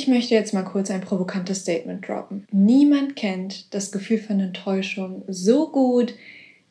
Ich möchte jetzt mal kurz ein provokantes Statement droppen. Niemand kennt das Gefühl von Enttäuschung so gut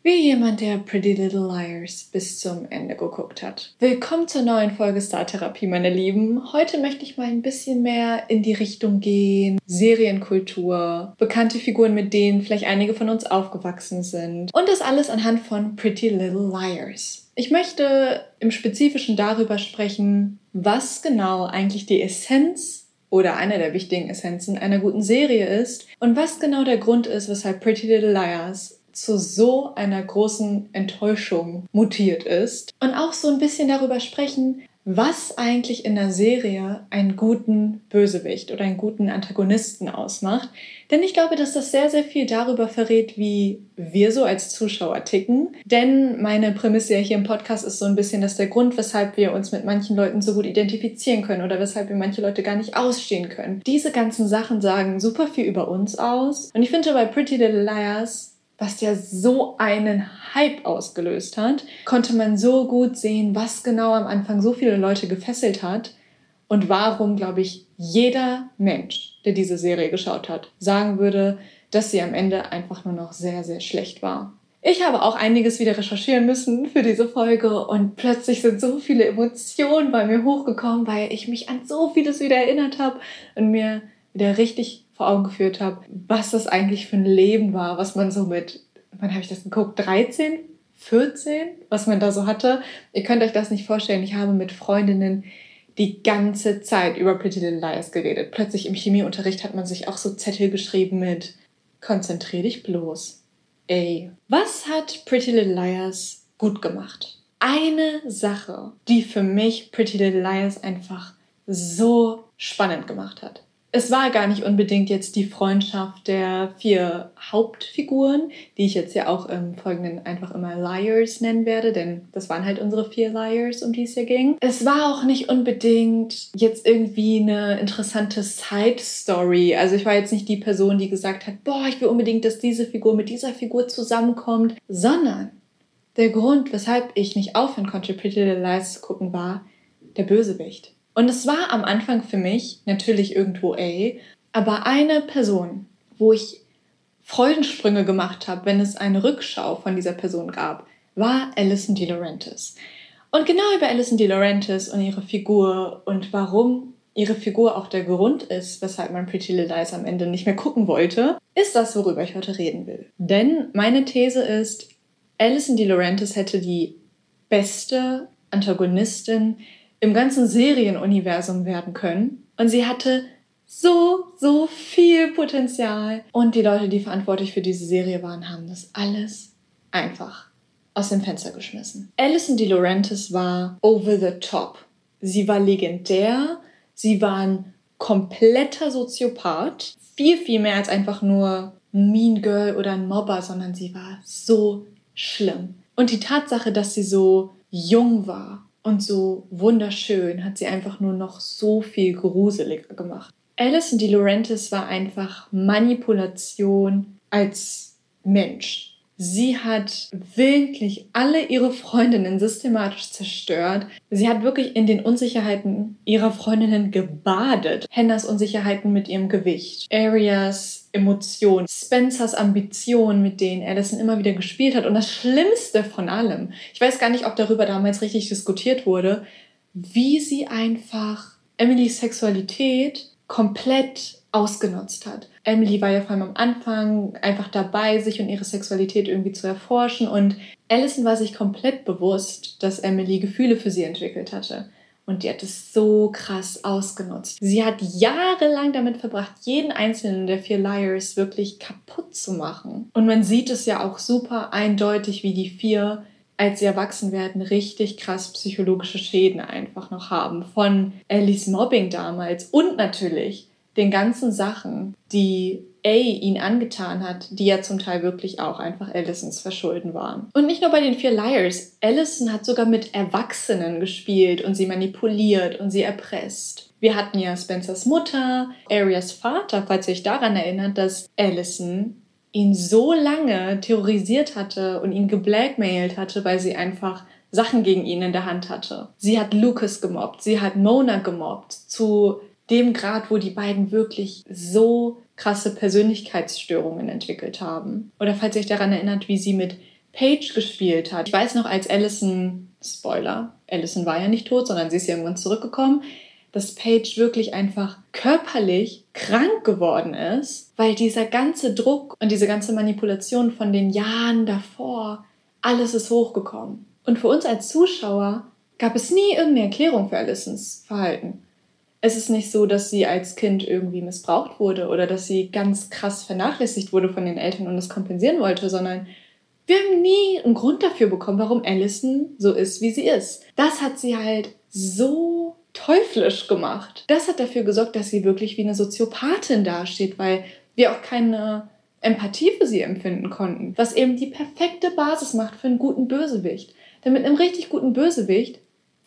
wie jemand, der Pretty Little Liars bis zum Ende geguckt hat. Willkommen zur neuen Folge Star Therapie, meine Lieben. Heute möchte ich mal ein bisschen mehr in die Richtung gehen. Serienkultur, bekannte Figuren, mit denen vielleicht einige von uns aufgewachsen sind. Und das alles anhand von Pretty Little Liars. Ich möchte im Spezifischen darüber sprechen, was genau eigentlich die Essenz oder eine der wichtigen Essenzen einer guten Serie ist und was genau der Grund ist, weshalb Pretty Little Liars zu so einer großen Enttäuschung mutiert ist. Und auch so ein bisschen darüber sprechen, was eigentlich in der Serie einen guten Bösewicht oder einen guten Antagonisten ausmacht. Denn ich glaube, dass das sehr, sehr viel darüber verrät, wie wir so als Zuschauer ticken. Denn meine Prämisse ja hier im Podcast ist so ein bisschen, dass der Grund, weshalb wir uns mit manchen Leuten so gut identifizieren können oder weshalb wir manche Leute gar nicht ausstehen können. Diese ganzen Sachen sagen super viel über uns aus. Und ich finde bei Pretty Little Liars was ja so einen Hype ausgelöst hat, konnte man so gut sehen, was genau am Anfang so viele Leute gefesselt hat und warum, glaube ich, jeder Mensch, der diese Serie geschaut hat, sagen würde, dass sie am Ende einfach nur noch sehr, sehr schlecht war. Ich habe auch einiges wieder recherchieren müssen für diese Folge und plötzlich sind so viele Emotionen bei mir hochgekommen, weil ich mich an so vieles wieder erinnert habe und mir wieder richtig vor Augen geführt habe, was das eigentlich für ein Leben war, was man so mit, wann habe ich das geguckt, 13, 14, was man da so hatte. Ihr könnt euch das nicht vorstellen. Ich habe mit Freundinnen die ganze Zeit über Pretty Little Liars geredet. Plötzlich im Chemieunterricht hat man sich auch so Zettel geschrieben mit Konzentrier dich bloß. Ey, was hat Pretty Little Liars gut gemacht? Eine Sache, die für mich Pretty Little Liars einfach so spannend gemacht hat es war gar nicht unbedingt jetzt die Freundschaft der vier Hauptfiguren, die ich jetzt ja auch im Folgenden einfach immer Liars nennen werde, denn das waren halt unsere vier Liars, um die es hier ging. Es war auch nicht unbedingt jetzt irgendwie eine interessante Side-Story. Also ich war jetzt nicht die Person, die gesagt hat, boah, ich will unbedingt, dass diese Figur mit dieser Figur zusammenkommt, sondern der Grund, weshalb ich nicht aufhören konnte, Pretty Little Lies zu gucken, war der Bösewicht. Und es war am Anfang für mich natürlich irgendwo A, aber eine Person, wo ich Freudensprünge gemacht habe, wenn es eine Rückschau von dieser Person gab, war Alison De Laurentiis. Und genau über Alison De Laurentiis und ihre Figur und warum ihre Figur auch der Grund ist, weshalb man Pretty Little Lies am Ende nicht mehr gucken wollte, ist das, worüber ich heute reden will. Denn meine These ist, Alison De Laurentiis hätte die beste Antagonistin im ganzen Serienuniversum werden können. Und sie hatte so, so viel Potenzial. Und die Leute, die verantwortlich für diese Serie waren, haben das alles einfach aus dem Fenster geschmissen. Alison De Laurentiis war over the top. Sie war legendär. Sie war ein kompletter Soziopath. Viel, viel mehr als einfach nur ein Mean Girl oder ein Mobber, sondern sie war so schlimm. Und die Tatsache, dass sie so jung war und so wunderschön hat sie einfach nur noch so viel gruseliger gemacht. Alison De Laurentiis war einfach Manipulation als Mensch. Sie hat wirklich alle ihre Freundinnen systematisch zerstört. Sie hat wirklich in den Unsicherheiten ihrer Freundinnen gebadet. Hennas Unsicherheiten mit ihrem Gewicht, Arias Emotionen, Spencers Ambitionen, mit denen Allison immer wieder gespielt hat. Und das Schlimmste von allem, ich weiß gar nicht, ob darüber damals richtig diskutiert wurde, wie sie einfach Emilys Sexualität komplett ausgenutzt hat. Emily war ja vor allem am Anfang einfach dabei, sich und ihre Sexualität irgendwie zu erforschen und Allison war sich komplett bewusst, dass Emily Gefühle für sie entwickelt hatte. Und die hat es so krass ausgenutzt. Sie hat jahrelang damit verbracht, jeden einzelnen der vier Liars wirklich kaputt zu machen. Und man sieht es ja auch super eindeutig, wie die vier, als sie erwachsen werden, richtig krass psychologische Schäden einfach noch haben. Von Ellies Mobbing damals und natürlich den ganzen Sachen, die A ihn angetan hat, die ja zum Teil wirklich auch einfach Allisons Verschulden waren. Und nicht nur bei den vier Liars. Allison hat sogar mit Erwachsenen gespielt und sie manipuliert und sie erpresst. Wir hatten ja Spencers Mutter, Arias Vater, falls ihr euch daran erinnert, dass Allison ihn so lange terrorisiert hatte und ihn geblackmailt hatte, weil sie einfach Sachen gegen ihn in der Hand hatte. Sie hat Lucas gemobbt, sie hat Mona gemobbt, zu dem Grad, wo die beiden wirklich so krasse Persönlichkeitsstörungen entwickelt haben. Oder falls ihr euch daran erinnert, wie sie mit Paige gespielt hat. Ich weiß noch, als Allison, Spoiler, Allison war ja nicht tot, sondern sie ist ja irgendwann zurückgekommen, dass Paige wirklich einfach körperlich krank geworden ist, weil dieser ganze Druck und diese ganze Manipulation von den Jahren davor, alles ist hochgekommen. Und für uns als Zuschauer gab es nie irgendeine Erklärung für Allisons Verhalten. Es ist nicht so, dass sie als Kind irgendwie missbraucht wurde oder dass sie ganz krass vernachlässigt wurde von den Eltern und das kompensieren wollte, sondern wir haben nie einen Grund dafür bekommen, warum Allison so ist, wie sie ist. Das hat sie halt so teuflisch gemacht. Das hat dafür gesorgt, dass sie wirklich wie eine Soziopathin dasteht, weil wir auch keine Empathie für sie empfinden konnten. Was eben die perfekte Basis macht für einen guten Bösewicht. Denn mit einem richtig guten Bösewicht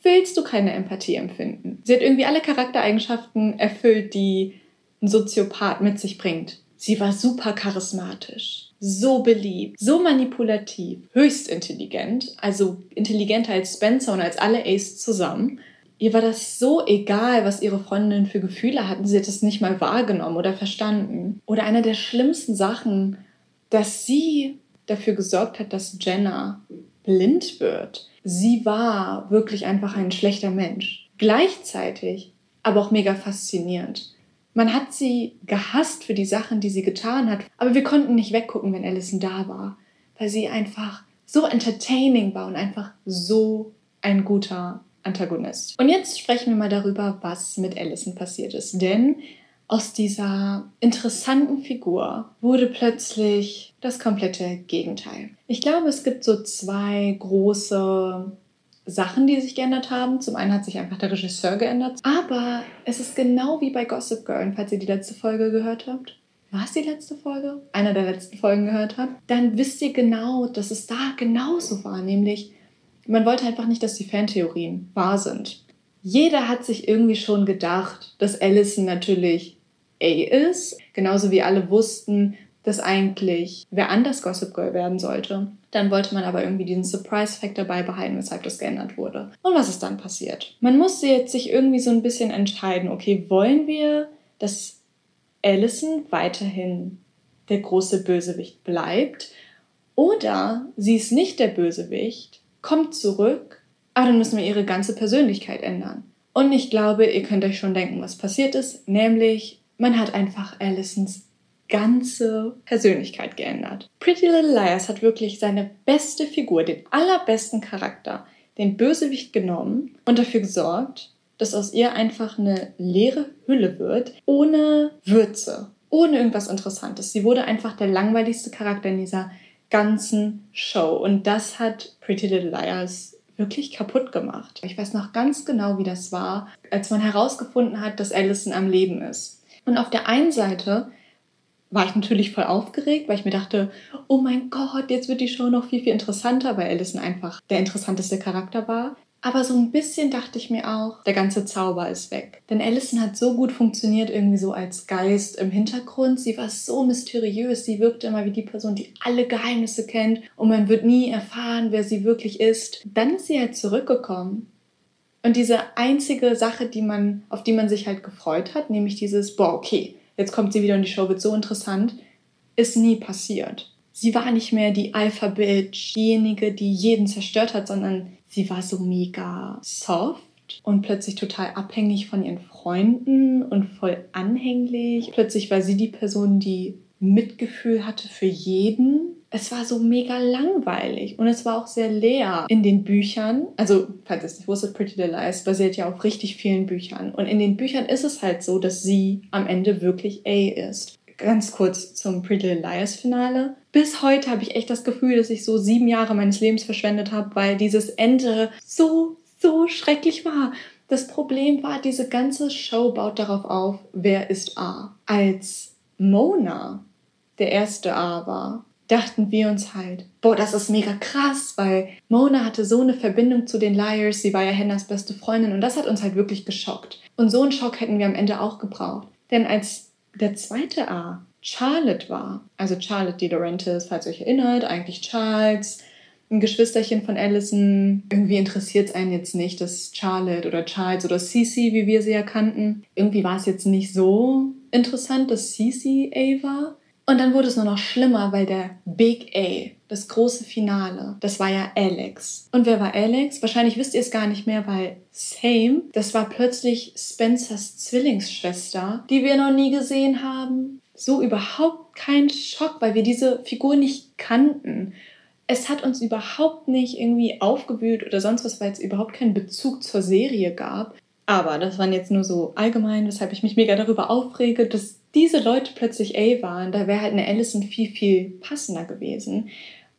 willst du keine Empathie empfinden. Sie hat irgendwie alle Charaktereigenschaften erfüllt, die ein Soziopath mit sich bringt. Sie war super charismatisch, so beliebt, so manipulativ, höchst intelligent, also intelligenter als Spencer und als alle Ace zusammen. Ihr war das so egal, was ihre Freundinnen für Gefühle hatten. Sie hat es nicht mal wahrgenommen oder verstanden. Oder eine der schlimmsten Sachen, dass sie dafür gesorgt hat, dass Jenna blind wird. Sie war wirklich einfach ein schlechter Mensch. Gleichzeitig aber auch mega faszinierend. Man hat sie gehasst für die Sachen, die sie getan hat, aber wir konnten nicht weggucken, wenn Alison da war, weil sie einfach so entertaining war und einfach so ein guter Antagonist. Und jetzt sprechen wir mal darüber, was mit Allison passiert ist. Denn aus dieser interessanten Figur wurde plötzlich das komplette Gegenteil. Ich glaube, es gibt so zwei große Sachen, die sich geändert haben. Zum einen hat sich einfach der Regisseur geändert, aber es ist genau wie bei Gossip Girl, falls ihr die letzte Folge gehört habt. War es die letzte Folge? Einer der letzten Folgen gehört habt? Dann wisst ihr genau, dass es da genauso war, nämlich man wollte einfach nicht, dass die Fantheorien wahr sind. Jeder hat sich irgendwie schon gedacht, dass Allison natürlich ist, genauso wie alle wussten, dass eigentlich wer anders Gossip Girl werden sollte. Dann wollte man aber irgendwie diesen Surprise-Factor beibehalten, weshalb das geändert wurde. Und was ist dann passiert? Man musste jetzt sich irgendwie so ein bisschen entscheiden, okay, wollen wir, dass Allison weiterhin der große Bösewicht bleibt oder sie ist nicht der Bösewicht kommt zurück, aber dann müssen wir ihre ganze Persönlichkeit ändern. Und ich glaube, ihr könnt euch schon denken, was passiert ist, nämlich man hat einfach Allisons ganze Persönlichkeit geändert. Pretty Little Liars hat wirklich seine beste Figur, den allerbesten Charakter, den Bösewicht genommen und dafür gesorgt, dass aus ihr einfach eine leere Hülle wird, ohne Würze, ohne irgendwas Interessantes. Sie wurde einfach der langweiligste Charakter in dieser ganzen Show. Und das hat Pretty Little Liars wirklich kaputt gemacht. Ich weiß noch ganz genau, wie das war, als man herausgefunden hat, dass Allison am Leben ist. Und auf der einen Seite war ich natürlich voll aufgeregt, weil ich mir dachte, oh mein Gott, jetzt wird die Show noch viel, viel interessanter, weil Allison einfach der interessanteste Charakter war. Aber so ein bisschen dachte ich mir auch, der ganze Zauber ist weg. Denn Allison hat so gut funktioniert, irgendwie so als Geist im Hintergrund. Sie war so mysteriös. Sie wirkte immer wie die Person, die alle Geheimnisse kennt und man wird nie erfahren, wer sie wirklich ist. Dann ist sie halt zurückgekommen. Und diese einzige Sache, die man, auf die man sich halt gefreut hat, nämlich dieses, boah, okay, jetzt kommt sie wieder und die Show wird so interessant, ist nie passiert. Sie war nicht mehr die Alpha-Bitch, diejenige, die jeden zerstört hat, sondern sie war so mega soft und plötzlich total abhängig von ihren Freunden und voll anhänglich. Plötzlich war sie die Person, die Mitgefühl hatte für jeden. Es war so mega langweilig und es war auch sehr leer in den Büchern. Also, falls ihr es nicht wusstet, Pretty Little Lies basiert ja auf richtig vielen Büchern. Und in den Büchern ist es halt so, dass sie am Ende wirklich A ist ganz kurz zum Pretty Little Liars Finale. Bis heute habe ich echt das Gefühl, dass ich so sieben Jahre meines Lebens verschwendet habe, weil dieses Ende so, so schrecklich war. Das Problem war, diese ganze Show baut darauf auf, wer ist A. Als Mona der erste A war, dachten wir uns halt, boah, das ist mega krass, weil Mona hatte so eine Verbindung zu den Liars, sie war ja Hennas beste Freundin und das hat uns halt wirklich geschockt. Und so einen Schock hätten wir am Ende auch gebraucht. Denn als der zweite A Charlotte war. Also Charlotte Di Laurentiis, falls ihr euch erinnert, eigentlich Charles ein Geschwisterchen von Allison. Irgendwie interessiert es einen jetzt nicht, dass Charlotte oder Charles oder Cece, wie wir sie ja kannten. Irgendwie war es jetzt nicht so interessant, dass Cece A war. Und dann wurde es nur noch schlimmer, weil der Big A, das große Finale, das war ja Alex. Und wer war Alex? Wahrscheinlich wisst ihr es gar nicht mehr, weil Same, das war plötzlich Spencers Zwillingsschwester, die wir noch nie gesehen haben. So überhaupt kein Schock, weil wir diese Figur nicht kannten es hat uns überhaupt nicht irgendwie aufgewühlt oder sonst was, weil es überhaupt keinen Bezug zur Serie gab. Aber das waren jetzt nur so allgemein, weshalb ich mich mega darüber aufrege, dass diese Leute plötzlich A waren. Da wäre halt eine Allison viel, viel passender gewesen.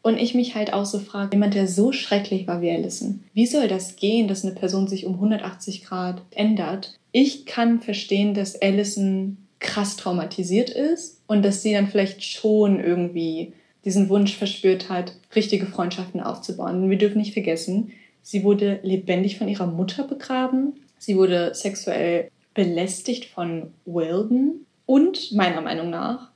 Und ich mich halt auch so frage, jemand, der so schrecklich war wie Allison, wie soll das gehen, dass eine Person sich um 180 Grad ändert? Ich kann verstehen, dass Allison krass traumatisiert ist und dass sie dann vielleicht schon irgendwie diesen Wunsch verspürt hat, richtige Freundschaften aufzubauen. Und wir dürfen nicht vergessen, sie wurde lebendig von ihrer Mutter begraben, sie wurde sexuell belästigt von Wilden und meiner Meinung nach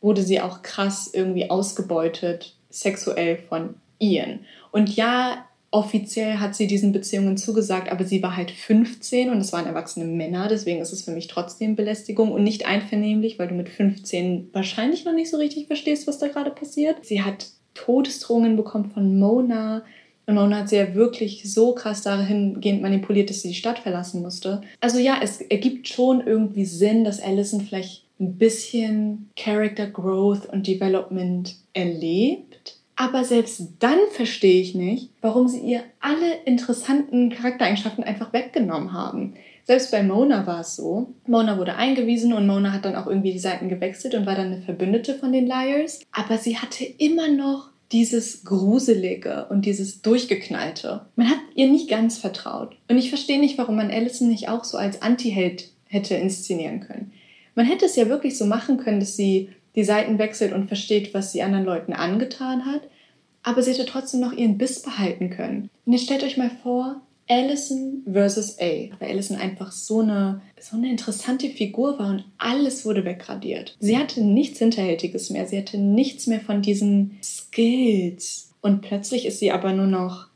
wurde sie auch krass irgendwie ausgebeutet sexuell von Ian. Und ja, offiziell hat sie diesen Beziehungen zugesagt, aber sie war halt 15 und es waren erwachsene Männer, deswegen ist es für mich trotzdem Belästigung und nicht einvernehmlich, weil du mit 15 wahrscheinlich noch nicht so richtig verstehst, was da gerade passiert. Sie hat Todesdrohungen bekommen von Mona. Und Mona hat sie ja wirklich so krass dahingehend manipuliert, dass sie die Stadt verlassen musste. Also ja, es ergibt schon irgendwie Sinn, dass Allison vielleicht ein bisschen Character Growth und Development erlebt. Aber selbst dann verstehe ich nicht, warum sie ihr alle interessanten Charaktereigenschaften einfach weggenommen haben. Selbst bei Mona war es so. Mona wurde eingewiesen und Mona hat dann auch irgendwie die Seiten gewechselt und war dann eine Verbündete von den Liars. Aber sie hatte immer noch dieses Gruselige und dieses Durchgeknallte. Man hat ihr nicht ganz vertraut. Und ich verstehe nicht, warum man Allison nicht auch so als Anti-Held hätte inszenieren können. Man hätte es ja wirklich so machen können, dass sie die Seiten wechselt und versteht, was sie anderen Leuten angetan hat, aber sie hätte trotzdem noch ihren Biss behalten können. Und jetzt stellt euch mal vor, Allison versus A, weil Allison einfach so eine, so eine interessante Figur war und alles wurde wegradiert. Sie hatte nichts Hinterhältiges mehr, sie hatte nichts mehr von diesen Skills. Und plötzlich ist sie aber nur noch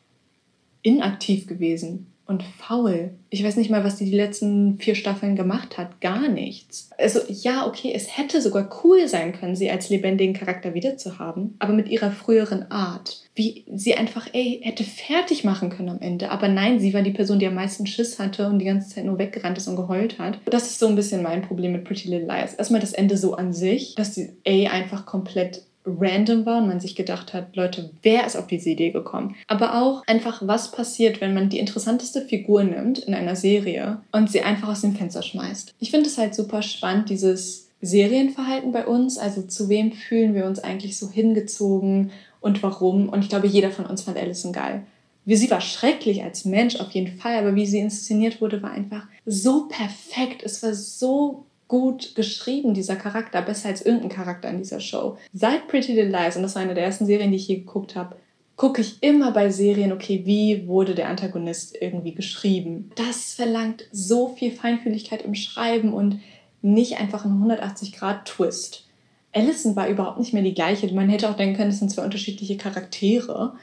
inaktiv gewesen und faul. Ich weiß nicht mal, was die die letzten vier Staffeln gemacht hat. Gar nichts. Also ja, okay, es hätte sogar cool sein können, sie als lebendigen Charakter wiederzuhaben, aber mit ihrer früheren Art. Wie sie einfach, ey, hätte fertig machen können am Ende. Aber nein, sie war die Person, die am meisten Schiss hatte und die ganze Zeit nur weggerannt ist und geheult hat. Das ist so ein bisschen mein Problem mit Pretty Little Liars. Erstmal das Ende so an sich, dass die A einfach komplett random war und man sich gedacht hat, Leute, wer ist auf diese Idee gekommen? Aber auch einfach, was passiert, wenn man die interessanteste Figur nimmt in einer Serie und sie einfach aus dem Fenster schmeißt. Ich finde es halt super spannend, dieses Serienverhalten bei uns. Also zu wem fühlen wir uns eigentlich so hingezogen und warum? Und ich glaube, jeder von uns fand Alison geil. Wie sie war schrecklich als Mensch auf jeden Fall, aber wie sie inszeniert wurde, war einfach so perfekt. Es war so gut geschrieben, dieser Charakter, besser als irgendein Charakter in dieser Show. Seit Pretty Little Lies, und das war eine der ersten Serien, die ich je geguckt habe, gucke ich immer bei Serien, okay, wie wurde der Antagonist irgendwie geschrieben. Das verlangt so viel Feinfühligkeit im Schreiben und nicht einfach ein 180-Grad-Twist. Allison war überhaupt nicht mehr die gleiche. Man hätte auch denken können, es sind zwei unterschiedliche Charaktere.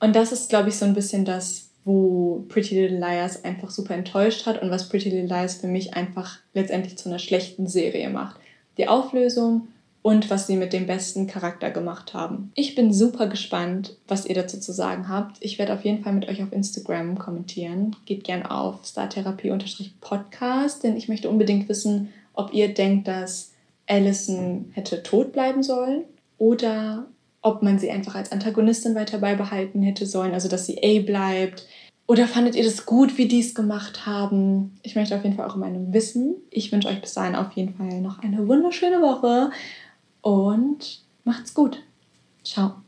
Und das ist, glaube ich, so ein bisschen das, wo Pretty Little Liars einfach super enttäuscht hat und was Pretty Little Liars für mich einfach letztendlich zu einer schlechten Serie macht. Die Auflösung und was sie mit dem besten Charakter gemacht haben. Ich bin super gespannt, was ihr dazu zu sagen habt. Ich werde auf jeden Fall mit euch auf Instagram kommentieren. Geht gerne auf startherapie-podcast, denn ich möchte unbedingt wissen, ob ihr denkt, dass Allison hätte tot bleiben sollen oder ob man sie einfach als Antagonistin weiter beibehalten hätte sollen, also dass sie A bleibt. Oder fandet ihr das gut, wie die es gemacht haben? Ich möchte auf jeden Fall auch meine wissen. Ich wünsche euch bis dahin auf jeden Fall noch eine wunderschöne Woche und macht's gut. Ciao.